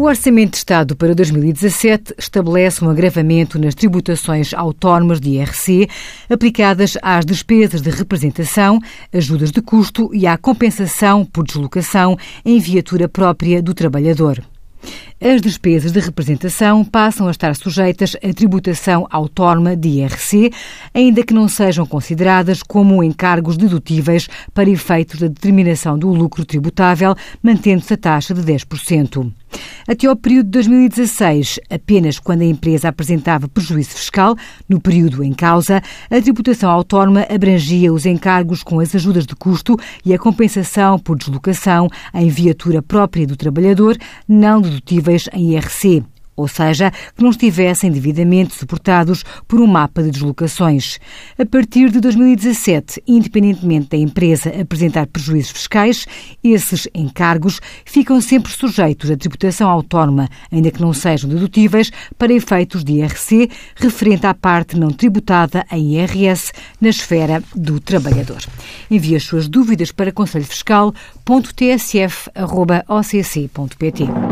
O Orçamento de Estado para 2017 estabelece um agravamento nas tributações autónomas de IRC aplicadas às despesas de representação, ajudas de custo e à compensação por deslocação em viatura própria do trabalhador. As despesas de representação passam a estar sujeitas à tributação autónoma de IRC, ainda que não sejam consideradas como encargos dedutíveis para efeitos da determinação do lucro tributável, mantendo-se a taxa de 10%. Até ao período de 2016, apenas quando a empresa apresentava prejuízo fiscal, no período em causa, a tributação autónoma abrangia os encargos com as ajudas de custo e a compensação por deslocação em viatura própria do trabalhador, não dedutíveis em IRC ou seja, que não estivessem devidamente suportados por um mapa de deslocações. A partir de 2017, independentemente da empresa apresentar prejuízos fiscais, esses encargos ficam sempre sujeitos à tributação autónoma, ainda que não sejam dedutíveis, para efeitos de IRC, referente à parte não tributada em IRS na esfera do trabalhador. Envie as suas dúvidas para conselhofiscal.tsf.occ.pt.